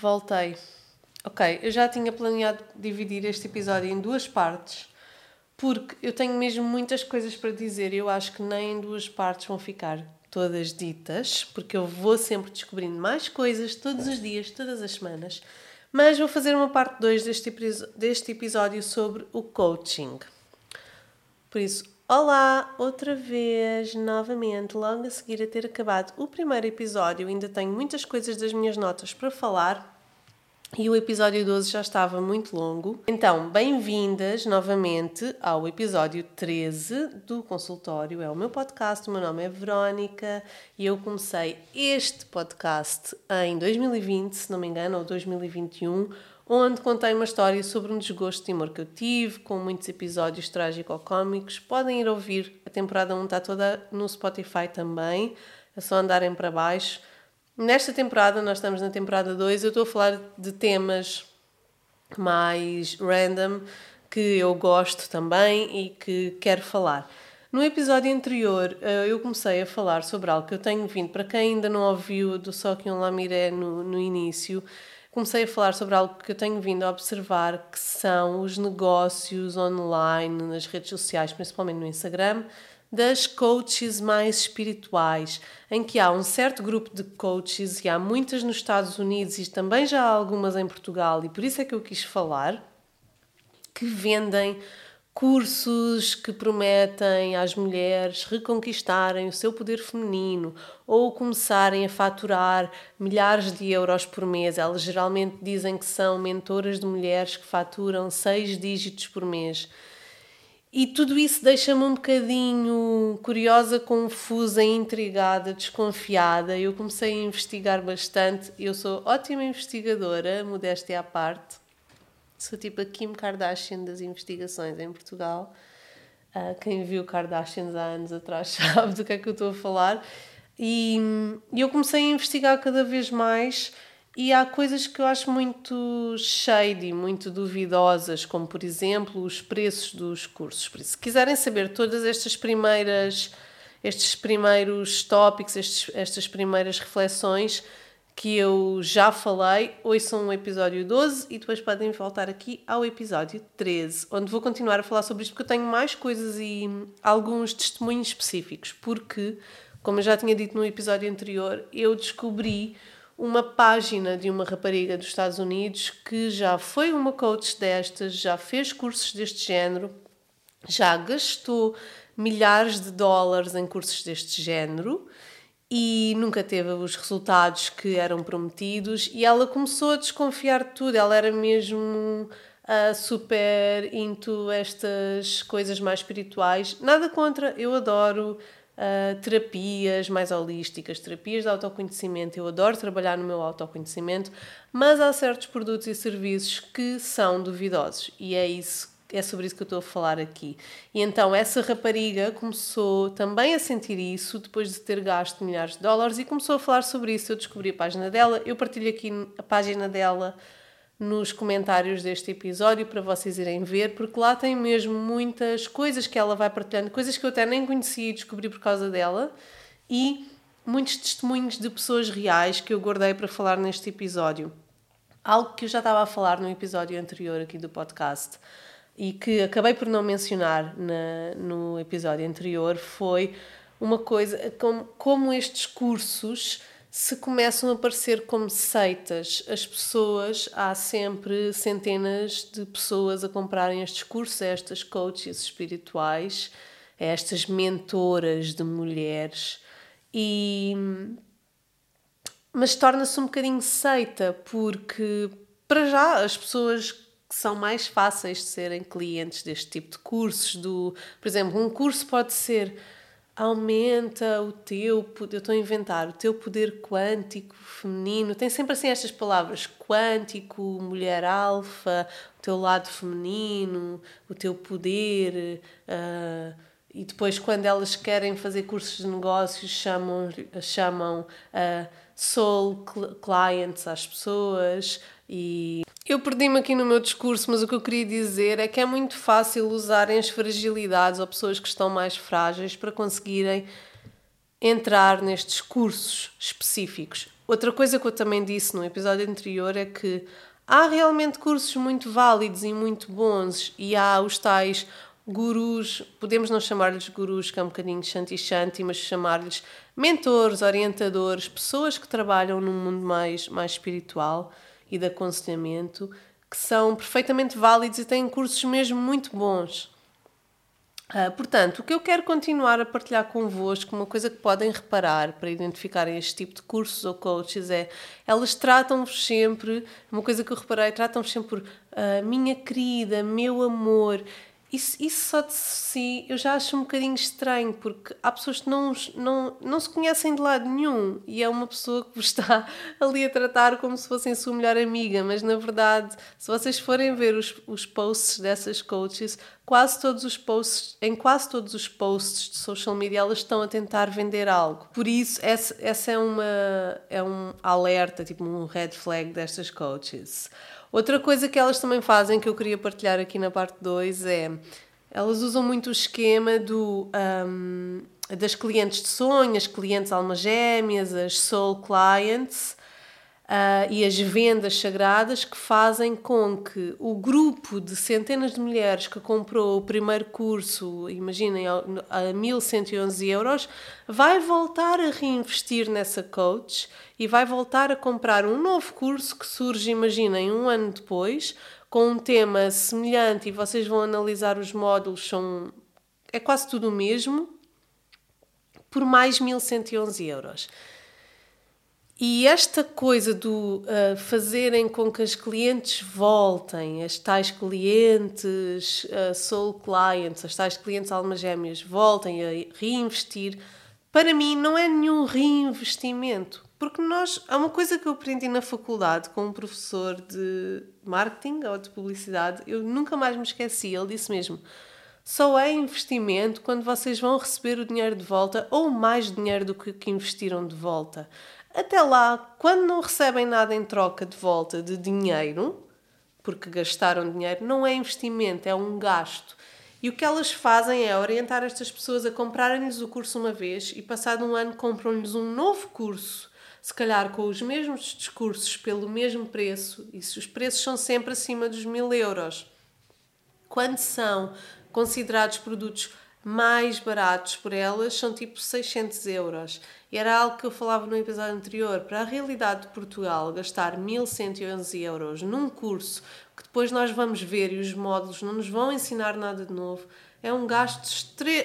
Voltei. Ok, eu já tinha planeado dividir este episódio em duas partes, porque eu tenho mesmo muitas coisas para dizer e eu acho que nem em duas partes vão ficar todas ditas, porque eu vou sempre descobrindo mais coisas todos os dias, todas as semanas. Mas vou fazer uma parte 2 deste, deste episódio sobre o coaching. Por isso, olá, outra vez, novamente, logo a seguir a ter acabado o primeiro episódio, ainda tenho muitas coisas das minhas notas para falar e o episódio 12 já estava muito longo. Então, bem-vindas novamente ao episódio 13 do consultório. É o meu podcast, o meu nome é Verónica e eu comecei este podcast em 2020, se não me engano, ou 2021, onde contei uma história sobre um desgosto de amor que eu tive, com muitos episódios trágico-cómicos. Podem ir ouvir, a temporada 1 está toda no Spotify também, é só andarem para baixo Nesta temporada, nós estamos na temporada 2, eu estou a falar de temas mais random que eu gosto também e que quero falar. No episódio anterior, eh, eu comecei a falar sobre algo que eu tenho vindo, para quem ainda não ouviu do Sokyun Lamiré no, no início, comecei a falar sobre algo que eu tenho vindo a observar, que são os negócios online, nas redes sociais, principalmente no Instagram, das coaches mais espirituais, em que há um certo grupo de coaches e há muitas nos Estados Unidos e também já há algumas em Portugal, e por isso é que eu quis falar, que vendem cursos que prometem às mulheres reconquistarem o seu poder feminino ou começarem a faturar milhares de euros por mês. Elas geralmente dizem que são mentoras de mulheres que faturam seis dígitos por mês. E tudo isso deixa-me um bocadinho curiosa, confusa, intrigada, desconfiada. Eu comecei a investigar bastante. Eu sou ótima investigadora, modéstia à parte. Sou tipo a Kim Kardashian das investigações em Portugal. Uh, quem viu Kardashians há anos atrás sabe do que é que eu estou a falar. E, eu comecei a investigar cada vez mais e há coisas que eu acho muito shady, muito duvidosas, como por exemplo os preços dos cursos. Por isso, se quiserem saber todas estas primeiras, estes primeiros tópicos, estes, estas primeiras reflexões que eu já falei, ouçam o episódio 12 e depois podem voltar aqui ao episódio 13, onde vou continuar a falar sobre isto porque eu tenho mais coisas e alguns testemunhos específicos. Porque, como eu já tinha dito no episódio anterior, eu descobri uma página de uma rapariga dos Estados Unidos que já foi uma coach destas, já fez cursos deste género, já gastou milhares de dólares em cursos deste género e nunca teve os resultados que eram prometidos e ela começou a desconfiar de tudo, ela era mesmo uh, super into estas coisas mais espirituais. Nada contra, eu adoro uh, terapias mais holísticas, terapias de autoconhecimento. Eu adoro trabalhar no meu autoconhecimento, mas há certos produtos e serviços que são duvidosos e é isso é sobre isso que eu estou a falar aqui. E então essa rapariga começou também a sentir isso depois de ter gasto milhares de dólares e começou a falar sobre isso. Eu descobri a página dela, eu partilho aqui a página dela nos comentários deste episódio para vocês irem ver, porque lá tem mesmo muitas coisas que ela vai partilhando, coisas que eu até nem conhecia e descobri por causa dela, e muitos testemunhos de pessoas reais que eu guardei para falar neste episódio. Algo que eu já estava a falar no episódio anterior aqui do podcast e que acabei por não mencionar na, no episódio anterior foi uma coisa como, como estes cursos se começam a aparecer como seitas. As pessoas, há sempre centenas de pessoas a comprarem estes cursos, estas coaches espirituais, estas mentoras de mulheres, e mas torna-se um bocadinho seita, porque para já as pessoas que são mais fáceis de serem clientes deste tipo de cursos, do, por exemplo, um curso pode ser aumenta o teu, eu estou a inventar, o teu poder quântico feminino. Tem sempre assim estas palavras: quântico, mulher alfa, o teu lado feminino, o teu poder. Uh, e depois, quando elas querem fazer cursos de negócios, chamam, chamam uh, soul clients às pessoas e eu perdi-me aqui no meu discurso, mas o que eu queria dizer é que é muito fácil usarem as fragilidades ou pessoas que estão mais frágeis para conseguirem entrar nestes cursos específicos. Outra coisa que eu também disse no episódio anterior é que há realmente cursos muito válidos e muito bons e há os tais gurus, podemos não chamar-lhes gurus, que é um bocadinho shanti-shanti, mas chamar-lhes mentores, orientadores, pessoas que trabalham num mundo mais, mais espiritual e de aconselhamento, que são perfeitamente válidos e têm cursos mesmo muito bons. Uh, portanto, o que eu quero continuar a partilhar convosco, uma coisa que podem reparar para identificarem este tipo de cursos ou coaches é elas tratam-vos sempre, uma coisa que eu reparei, tratam-vos sempre por uh, minha querida, meu amor. Isso, isso só de si eu já acho um bocadinho estranho, porque há pessoas que não, não, não se conhecem de lado nenhum e é uma pessoa que vos está ali a tratar como se fossem sua melhor amiga, mas na verdade, se vocês forem ver os, os posts dessas coaches, quase todos os posts, em quase todos os posts de social media, elas estão a tentar vender algo. Por isso, essa, essa é, uma, é um alerta, tipo um red flag destas coaches. Outra coisa que elas também fazem, que eu queria partilhar aqui na parte 2, é elas usam muito o esquema do, um, das clientes de sonho, as clientes almas gêmeas, as soul clients, uh, e as vendas sagradas que fazem com que o grupo de centenas de mulheres que comprou o primeiro curso, imaginem, a 1111 euros, vai voltar a reinvestir nessa coach e vai voltar a comprar um novo curso que surge, imaginem, um ano depois, com um tema semelhante e vocês vão analisar os módulos, são, é quase tudo o mesmo, por mais 1111 euros. E esta coisa do uh, fazerem com que as clientes voltem, as tais clientes uh, soul clients, as tais clientes almas gêmeas voltem a reinvestir, para mim não é nenhum reinvestimento. Porque nós, há uma coisa que eu aprendi na faculdade com um professor de marketing ou de publicidade, eu nunca mais me esqueci, ele disse mesmo: só é investimento quando vocês vão receber o dinheiro de volta ou mais dinheiro do que investiram de volta. Até lá, quando não recebem nada em troca de volta de dinheiro, porque gastaram dinheiro, não é investimento, é um gasto. E o que elas fazem é orientar estas pessoas a comprarem-lhes o curso uma vez e, passado um ano, compram-lhes um novo curso, se calhar com os mesmos discursos, pelo mesmo preço, e se os preços são sempre acima dos mil euros. Quando são considerados produtos mais baratos por elas são tipo 600 euros. E era algo que eu falava no episódio anterior. Para a realidade de Portugal, gastar 1111 euros num curso que depois nós vamos ver e os módulos não nos vão ensinar nada de novo, é um gasto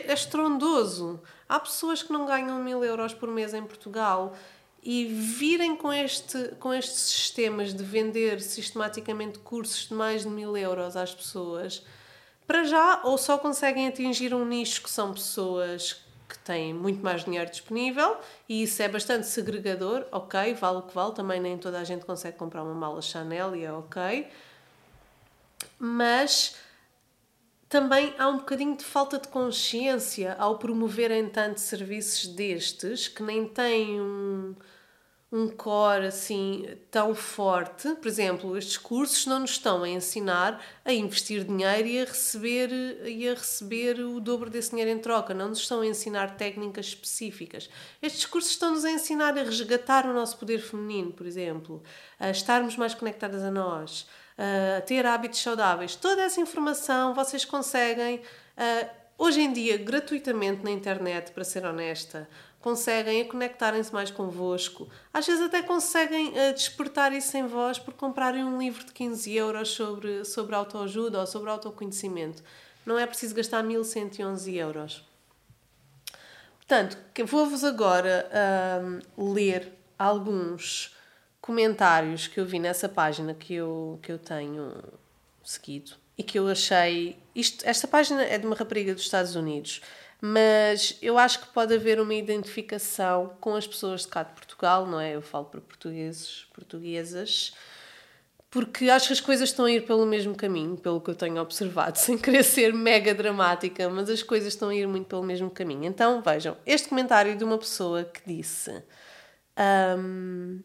estrondoso. Há pessoas que não ganham mil euros por mês em Portugal e virem com, este, com estes sistemas de vender sistematicamente cursos de mais de mil euros às pessoas para já, ou só conseguem atingir um nicho que são pessoas que têm muito mais dinheiro disponível e isso é bastante segregador, ok, vale o que vale, também nem toda a gente consegue comprar uma mala Chanel e é ok, mas também há um bocadinho de falta de consciência ao promoverem tantos serviços destes que nem têm um um core assim tão forte. Por exemplo, estes cursos não nos estão a ensinar a investir dinheiro e a receber e a receber o dobro desse dinheiro em troca. Não nos estão a ensinar técnicas específicas. Estes cursos estão-nos a ensinar a resgatar o nosso poder feminino, por exemplo, a estarmos mais conectadas a nós, a ter hábitos saudáveis. Toda essa informação vocês conseguem hoje em dia gratuitamente na internet, para ser honesta conseguem conectarem-se mais convosco. Às vezes até conseguem uh, despertar isso em vós por comprarem um livro de 15 euros sobre, sobre autoajuda ou sobre autoconhecimento. Não é preciso gastar 1111 euros. Portanto, vou-vos agora ler alguns comentários que eu vi nessa página que eu, que eu tenho seguido e que eu achei. Isto, esta página é de uma rapariga dos Estados Unidos mas eu acho que pode haver uma identificação com as pessoas de cá de Portugal, não é? Eu falo para portugueses, portuguesas, porque acho que as coisas estão a ir pelo mesmo caminho, pelo que eu tenho observado, sem querer ser mega dramática, mas as coisas estão a ir muito pelo mesmo caminho. Então, vejam, este comentário de uma pessoa que disse. Um,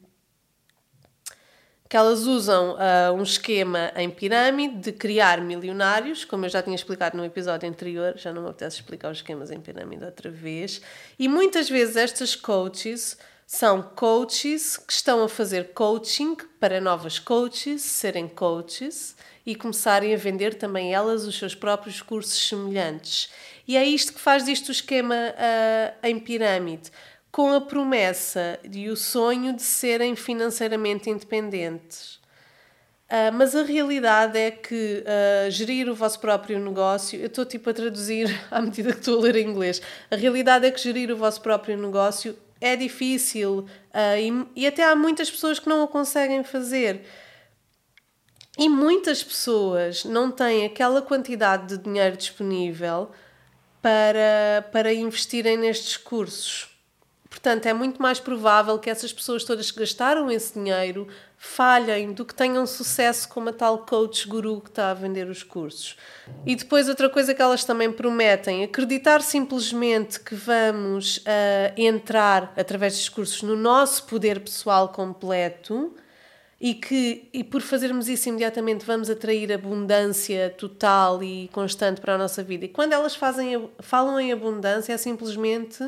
que elas usam uh, um esquema em pirâmide de criar milionários, como eu já tinha explicado no episódio anterior, já não me apetece explicar os esquemas em pirâmide outra vez. E muitas vezes estas coaches São coaches que estão a fazer coaching para novas coaches serem coaches e começarem a vender também elas os seus próprios cursos semelhantes. E é isto que faz disto o esquema uh, em pirâmide, com a promessa e o sonho de serem financeiramente independentes. Uh, mas a realidade é que uh, gerir o vosso próprio negócio, eu estou tipo a traduzir à medida que estou a ler em inglês, a realidade é que gerir o vosso próprio negócio é difícil uh, e, e até há muitas pessoas que não o conseguem fazer. E muitas pessoas não têm aquela quantidade de dinheiro disponível para, para investirem nestes cursos. Portanto, é muito mais provável que essas pessoas todas que gastaram esse dinheiro falhem do que tenham sucesso como a tal coach guru que está a vender os cursos. E depois, outra coisa que elas também prometem: acreditar simplesmente que vamos uh, entrar através dos cursos no nosso poder pessoal completo e que e por fazermos isso imediatamente vamos atrair abundância total e constante para a nossa vida. E quando elas fazem, falam em abundância, é simplesmente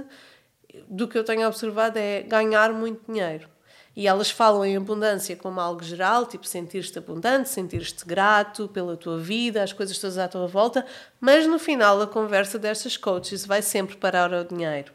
do que eu tenho observado é ganhar muito dinheiro. E elas falam em abundância como algo geral, tipo sentir-te abundante, sentir-te grato pela tua vida, as coisas todas à tua volta, mas no final a conversa destas coaches vai sempre parar ao dinheiro.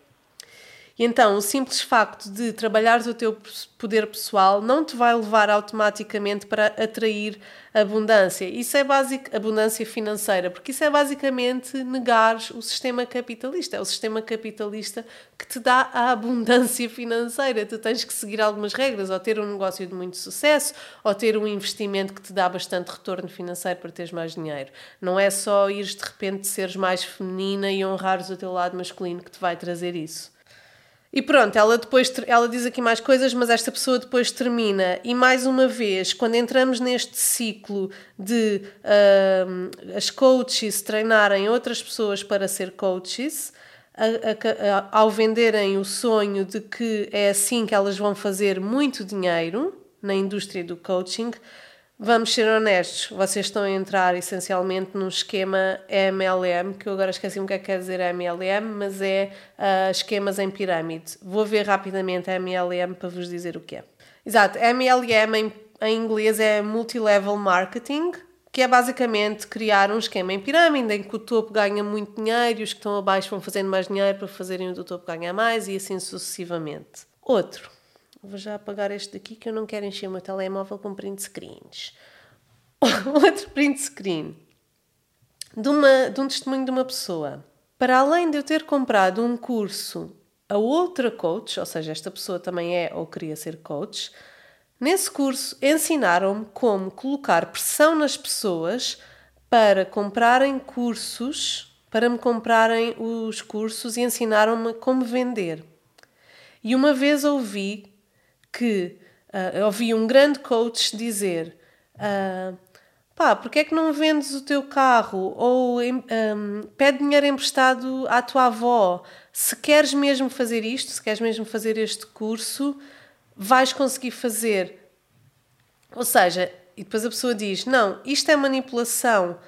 E então, o simples facto de trabalhares o teu poder pessoal não te vai levar automaticamente para atrair abundância. Isso é básico, abundância financeira, porque isso é basicamente negar o sistema capitalista. É o sistema capitalista que te dá a abundância financeira. Tu tens que seguir algumas regras, ou ter um negócio de muito sucesso, ou ter um investimento que te dá bastante retorno financeiro para teres mais dinheiro. Não é só ires de repente seres mais feminina e honrares o teu lado masculino que te vai trazer isso. E pronto, ela depois ela diz aqui mais coisas, mas esta pessoa depois termina. E mais uma vez, quando entramos neste ciclo de uh, as coaches treinarem outras pessoas para ser coaches, a, a, a, ao venderem o sonho de que é assim que elas vão fazer muito dinheiro na indústria do coaching, Vamos ser honestos, vocês estão a entrar essencialmente num esquema MLM, que eu agora esqueci-me o que é que quer dizer MLM, mas é uh, esquemas em pirâmide. Vou ver rapidamente MLM para vos dizer o que é. Exato, MLM em, em inglês é Multilevel Marketing, que é basicamente criar um esquema em pirâmide em que o topo ganha muito dinheiro e os que estão abaixo vão fazendo mais dinheiro para fazerem o do topo ganhar mais e assim sucessivamente. Outro Vou já apagar este daqui que eu não quero encher o meu telemóvel com print screens. Outro print screen de, uma, de um testemunho de uma pessoa. Para além de eu ter comprado um curso a outra coach, ou seja, esta pessoa também é ou queria ser coach, nesse curso ensinaram-me como colocar pressão nas pessoas para comprarem cursos, para me comprarem os cursos e ensinaram-me como vender. E uma vez ouvi que uh, ouvi um grande coach dizer uh, pá, porque é que não vendes o teu carro? Ou um, pede dinheiro emprestado à tua avó. Se queres mesmo fazer isto, se queres mesmo fazer este curso vais conseguir fazer. Ou seja, e depois a pessoa diz não, isto é manipulação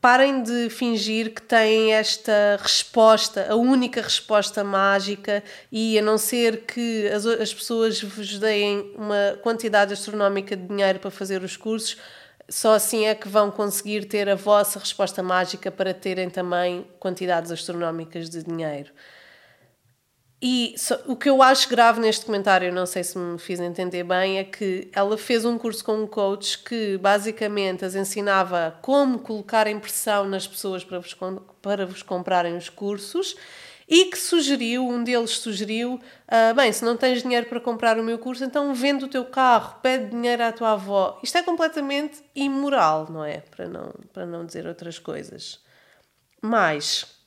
parem de fingir que têm esta resposta, a única resposta mágica, e a não ser que as, as pessoas vos deem uma quantidade astronómica de dinheiro para fazer os cursos, só assim é que vão conseguir ter a vossa resposta mágica para terem também quantidades astronómicas de dinheiro. E o que eu acho grave neste comentário, não sei se me fiz entender bem, é que ela fez um curso com um coach que basicamente as ensinava como colocar pressão nas pessoas para vos, para vos comprarem os cursos e que sugeriu, um deles sugeriu, uh, bem, se não tens dinheiro para comprar o meu curso, então vende o teu carro, pede dinheiro à tua avó. Isto é completamente imoral, não é? Para não, para não dizer outras coisas. Mas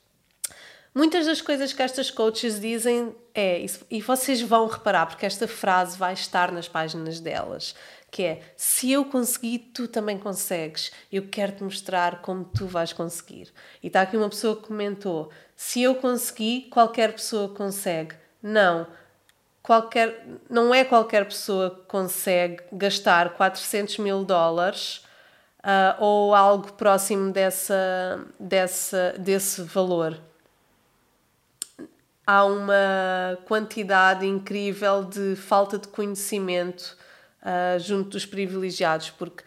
Muitas das coisas que estas coaches dizem é, e vocês vão reparar, porque esta frase vai estar nas páginas delas, que é: se eu consegui, tu também consegues. Eu quero te mostrar como tu vais conseguir. E está aqui uma pessoa que comentou: se eu consegui, qualquer pessoa consegue. Não. Qualquer, não é qualquer pessoa que consegue gastar 400 mil dólares uh, ou algo próximo dessa, dessa, desse valor há uma quantidade incrível de falta de conhecimento uh, junto dos privilegiados, porque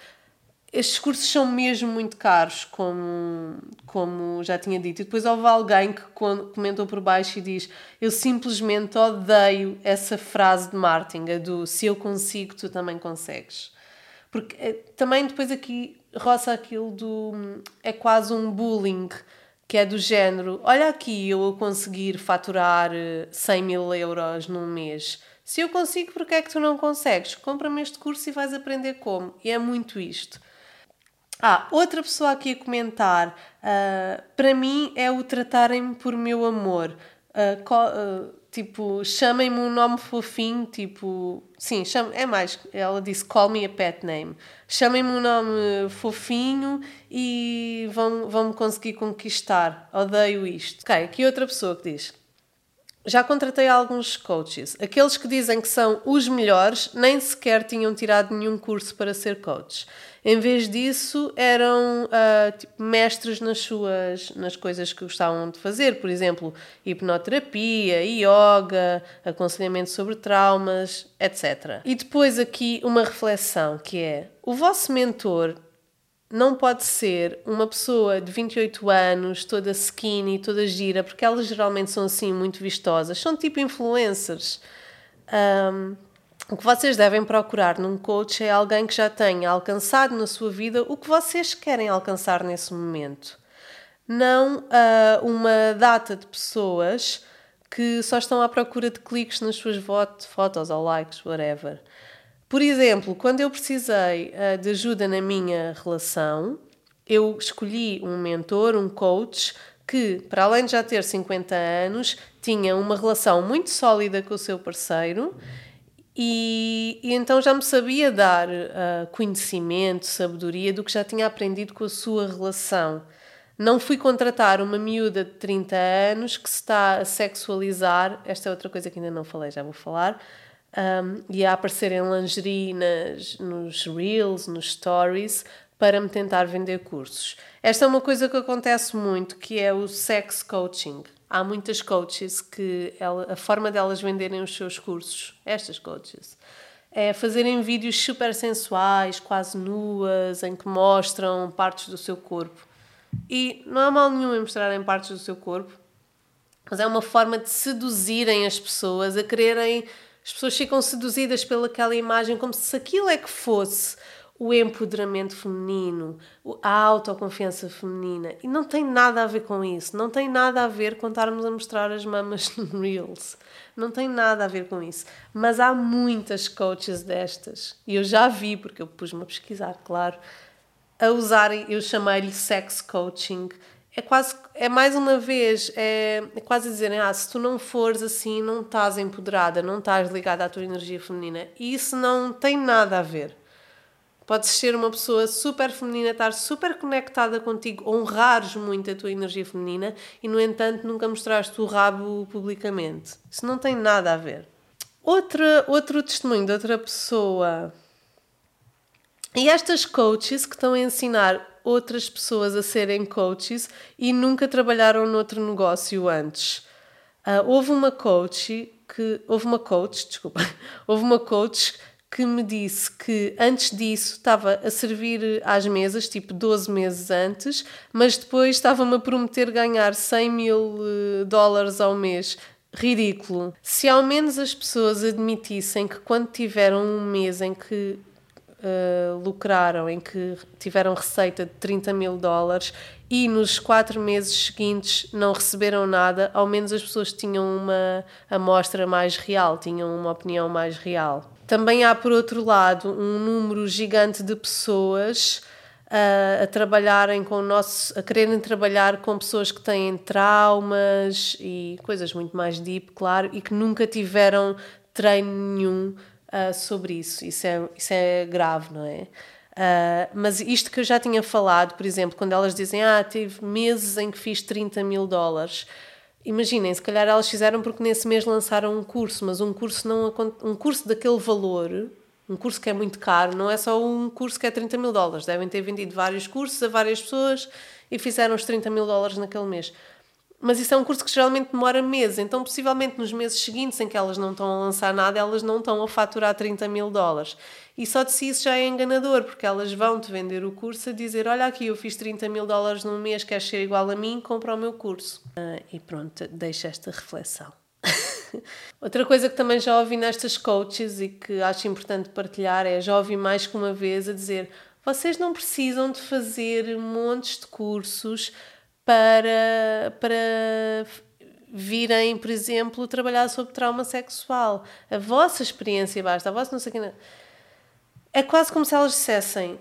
estes cursos são mesmo muito caros, como, como já tinha dito. E depois houve alguém que comentou por baixo e diz: Eu simplesmente odeio essa frase de Martin, a do se eu consigo, tu também consegues. Porque é, também depois aqui roça aquilo do. É quase um bullying, que é do género: Olha aqui, eu a conseguir faturar 100 eh, mil euros num mês. Se eu consigo, porque é que tu não consegues? Compra-me este curso e vais aprender como. E é muito isto. Ah, outra pessoa aqui a comentar. Uh, para mim é o tratarem-me por meu amor. Uh, uh, tipo, chamem-me um nome fofinho, tipo. Sim, chame, é mais. Ela disse call me a pet name. Chamem-me um nome fofinho e vão, vão me conseguir conquistar. Odeio isto. Ok, aqui outra pessoa que diz. Já contratei alguns coaches. Aqueles que dizem que são os melhores nem sequer tinham tirado nenhum curso para ser coaches. Em vez disso, eram uh, tipo, mestres nas suas nas coisas que gostavam de fazer, por exemplo, hipnoterapia, yoga, aconselhamento sobre traumas, etc. E depois aqui uma reflexão que é: o vosso mentor não pode ser uma pessoa de 28 anos, toda skinny, toda gira, porque elas geralmente são assim muito vistosas, são tipo influencers. Um, o que vocês devem procurar num coach é alguém que já tenha alcançado na sua vida o que vocês querem alcançar nesse momento. Não uh, uma data de pessoas que só estão à procura de cliques nas suas fotos ou likes, whatever. Por exemplo, quando eu precisei uh, de ajuda na minha relação, eu escolhi um mentor, um coach, que, para além de já ter 50 anos, tinha uma relação muito sólida com o seu parceiro e, e, então já me sabia dar uh, conhecimento, sabedoria do que já tinha aprendido com a sua relação. Não fui contratar uma miúda de 30 anos que se está a sexualizar, esta é outra coisa que ainda não falei, já vou falar, um, e a aparecer em lingerie nas, nos reels, nos stories, para me tentar vender cursos. Esta é uma coisa que acontece muito, que é o sex coaching há muitas coaches que ela, a forma delas venderem os seus cursos, estas coaches, é fazerem vídeos super sensuais, quase nuas, em que mostram partes do seu corpo. E não há mal nenhum em mostrarem partes do seu corpo, mas é uma forma de seduzirem as pessoas, a quererem. As pessoas ficam seduzidas pelaquela imagem como se aquilo é que fosse o empoderamento feminino, a autoconfiança feminina. E não tem nada a ver com isso. Não tem nada a ver com estarmos a mostrar as mamas no Reels. Não tem nada a ver com isso. Mas há muitas coaches destas. E eu já vi, porque eu pus-me a pesquisar, claro, a usarem, eu chamei-lhe sex coaching. É quase, é mais uma vez, é, é quase dizerem, ah, se tu não fores assim, não estás empoderada, não estás ligada à tua energia feminina. E isso não tem nada a ver. Podes ser uma pessoa super feminina, estar super conectada contigo, honrares muito a tua energia feminina e, no entanto, nunca mostraste o rabo publicamente. Isso não tem nada a ver. Outra, outro testemunho de outra pessoa. E estas coaches que estão a ensinar outras pessoas a serem coaches e nunca trabalharam noutro negócio antes. Uh, houve uma coach que. Houve uma coach, desculpa. Houve uma coach que me disse que antes disso estava a servir às mesas, tipo 12 meses antes, mas depois estava-me a prometer ganhar 100 mil eh, dólares ao mês. Ridículo. Se ao menos as pessoas admitissem que quando tiveram um mês em que uh, lucraram, em que tiveram receita de 30 mil dólares e nos quatro meses seguintes não receberam nada, ao menos as pessoas tinham uma amostra mais real, tinham uma opinião mais real. Também há, por outro lado, um número gigante de pessoas uh, a trabalharem com o nosso, a quererem trabalhar com pessoas que têm traumas e coisas muito mais deep, claro, e que nunca tiveram treino nenhum uh, sobre isso. Isso é, isso é grave, não é? Uh, mas isto que eu já tinha falado, por exemplo, quando elas dizem, ah, tive meses em que fiz 30 mil dólares imaginem, se calhar elas fizeram porque nesse mês lançaram um curso, mas um curso não um curso daquele valor, um curso que é muito caro, não é só um curso que é 30 mil dólares. Devem ter vendido vários cursos a várias pessoas e fizeram os 30 mil dólares naquele mês. Mas isso é um curso que geralmente demora meses, então possivelmente nos meses seguintes em que elas não estão a lançar nada, elas não estão a faturar 30 mil dólares. E só de si isso já é enganador, porque elas vão-te vender o curso a dizer: Olha aqui, eu fiz 30 mil dólares num mês, queres ser igual a mim, compra o meu curso. Ah, e pronto, deixa esta reflexão. Outra coisa que também já ouvi nestas coaches e que acho importante partilhar é: já ouvi mais que uma vez a dizer, vocês não precisam de fazer montes de cursos para, para virem, por exemplo, trabalhar sobre trauma sexual. A vossa experiência basta, a vossa não sei que. É quase como se elas dissessem: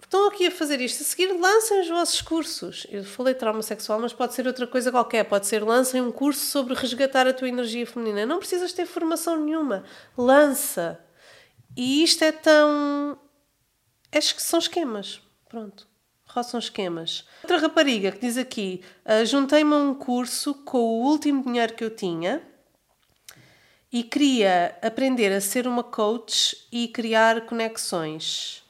estão aqui a fazer isto, a seguir lancem os vossos cursos. Eu falei trauma sexual, mas pode ser outra coisa qualquer. Pode ser lancem um curso sobre resgatar a tua energia feminina. Não precisas ter formação nenhuma. Lança. E isto é tão. Que são esquemas. Pronto. Roçam esquemas. Outra rapariga que diz aqui: uh, juntei-me a um curso com o último dinheiro que eu tinha e queria aprender a ser uma coach e criar conexões.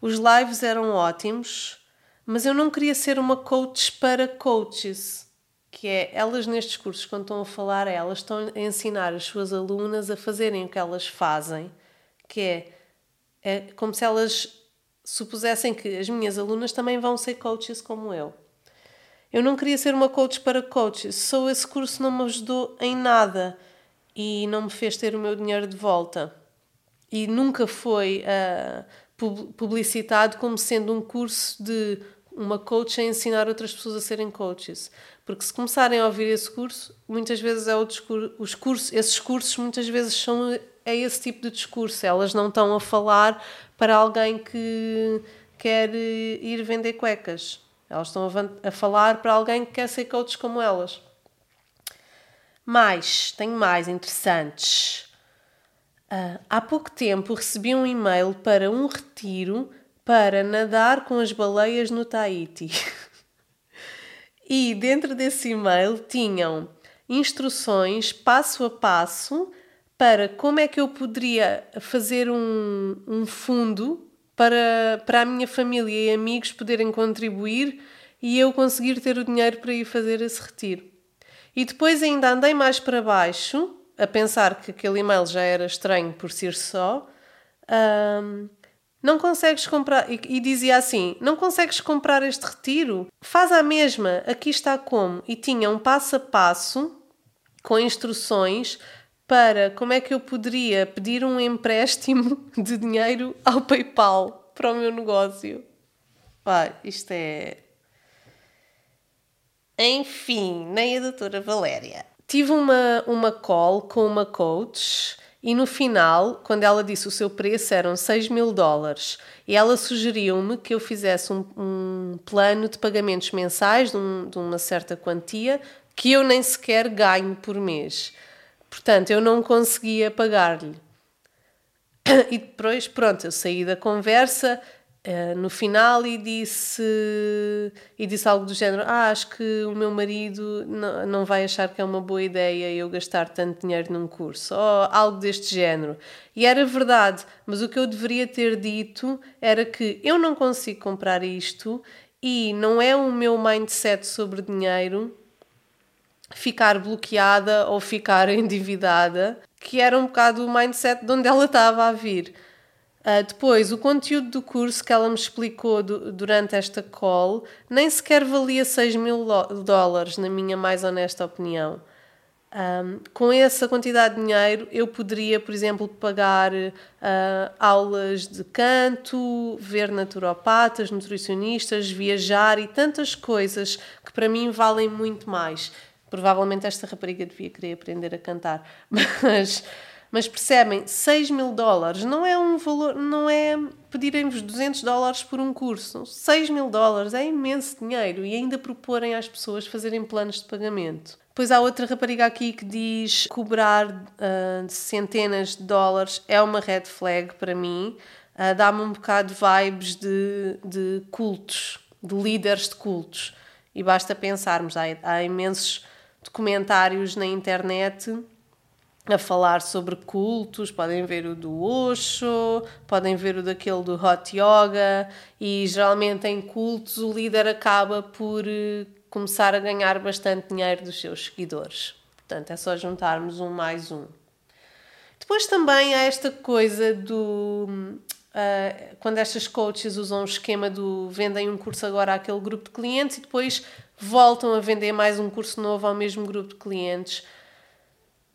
Os lives eram ótimos, mas eu não queria ser uma coach para coaches. Que é, elas nestes cursos, quando estão a falar, elas estão a ensinar as suas alunas a fazerem o que elas fazem, que é, é como se elas supusessem que as minhas alunas também vão ser coaches como eu. Eu não queria ser uma coach para coaches, só esse curso não me ajudou em nada e não me fez ter o meu dinheiro de volta. E nunca foi uh, publicitado como sendo um curso de uma coach a ensinar outras pessoas a serem coaches. Porque se começarem a ouvir esse curso, muitas vezes é o discurso, os cursos, esses cursos muitas vezes são é esse tipo de discurso. Elas não estão a falar para alguém que quer ir vender cuecas. Elas estão a, a falar para alguém que quer ser coach como elas. Mais, tenho mais interessantes. Uh, há pouco tempo recebi um e-mail para um retiro para nadar com as baleias no Tahiti. e dentro desse e-mail tinham instruções passo a passo para como é que eu poderia fazer um, um fundo para, para a minha família e amigos poderem contribuir e eu conseguir ter o dinheiro para ir fazer esse retiro. E depois ainda andei mais para baixo a pensar que aquele e-mail já era estranho por si só, um, não consegues comprar. E, e, dizia assim: não consegues comprar este retiro? Faz a mesma, aqui está como. E tinha um passo a passo com instruções para como é que eu poderia pedir um empréstimo de dinheiro ao PayPal para o meu negócio. Pá, isto é. Enfim, nem a doutora Valéria tive uma, uma call com uma coach e no final, quando ela disse o seu preço eram 6 mil dólares, e ela sugeriu-me que eu fizesse um, um, plano de pagamentos mensais de, um, de uma certa quantia que eu nem sequer ganho por mês. Portanto, eu não conseguia pagar-lhe. E depois, pronto, eu saí da conversa uh, no final e disse, e disse algo do género: Ah, acho que o meu marido não, não vai achar que é uma boa ideia eu gastar tanto dinheiro num curso, ou algo deste género. E era verdade, mas o que eu deveria ter dito era que eu não consigo comprar isto e não é o meu mindset sobre dinheiro ficar bloqueada ou ficar endividada, que era um bocado o mindset de onde ela estava a vir. Uh, depois, o conteúdo do curso que ela me explicou do, durante esta call nem sequer valia 6 mil dólares, na minha mais honesta opinião. Um, com essa quantidade de dinheiro, eu poderia, por exemplo, pagar uh, aulas de canto, ver naturopatas, nutricionistas, viajar e tantas coisas que para mim valem muito mais. Provavelmente esta rapariga devia querer aprender a cantar, mas mas percebem, 6 mil dólares não é um valor, não é pedirem-vos 200 dólares por um curso. 6 mil dólares é imenso dinheiro e ainda proporem às pessoas fazerem planos de pagamento. Depois há outra rapariga aqui que diz cobrar uh, centenas de dólares é uma red flag para mim. Uh, Dá-me um bocado de vibes de, cultos, de líderes de cultos. E basta pensarmos, há, há imensos documentários na internet a falar sobre cultos, podem ver o do Osho, podem ver o daquele do Hot Yoga, e geralmente em cultos o líder acaba por eh, começar a ganhar bastante dinheiro dos seus seguidores. Portanto, é só juntarmos um mais um. Depois também há esta coisa do. Uh, quando estas coaches usam o esquema do vendem um curso agora àquele grupo de clientes e depois voltam a vender mais um curso novo ao mesmo grupo de clientes.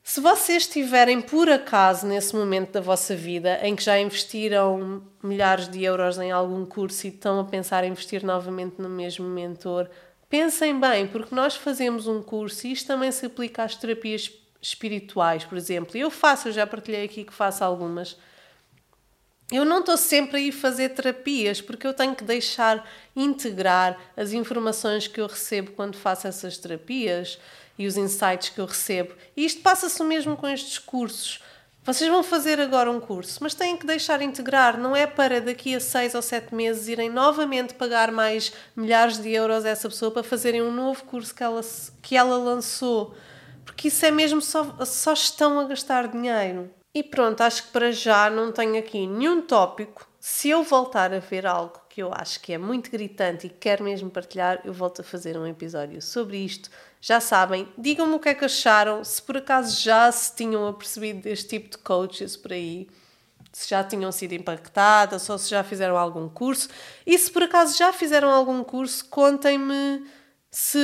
Se vocês estiverem por acaso nesse momento da vossa vida em que já investiram milhares de euros em algum curso e estão a pensar em investir novamente no mesmo mentor, pensem bem, porque nós fazemos um curso e isto também se aplica às terapias espirituais, por exemplo. Eu faço, eu já partilhei aqui que faço algumas. Eu não estou sempre a ir fazer terapias porque eu tenho que deixar integrar as informações que eu recebo quando faço essas terapias e os insights que eu recebo. E isto passa-se mesmo com estes cursos. Vocês vão fazer agora um curso, mas têm que deixar integrar, não é para daqui a seis ou sete meses irem novamente pagar mais milhares de euros a essa pessoa para fazerem um novo curso que ela, que ela lançou. Porque isso é mesmo só, só estão a gastar dinheiro. E pronto, acho que para já não tenho aqui nenhum tópico. Se eu voltar a ver algo que eu acho que é muito gritante e quero mesmo partilhar, eu volto a fazer um episódio sobre isto. Já sabem, digam-me o que é que acharam, se por acaso já se tinham apercebido deste tipo de coaches por aí, se já tinham sido impactadas ou se já fizeram algum curso. E se por acaso já fizeram algum curso, contem-me se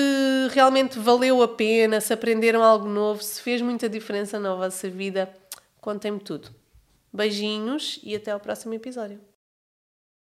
realmente valeu a pena, se aprenderam algo novo, se fez muita diferença na vossa vida. Contem-me tudo. Beijinhos e até ao próximo episódio.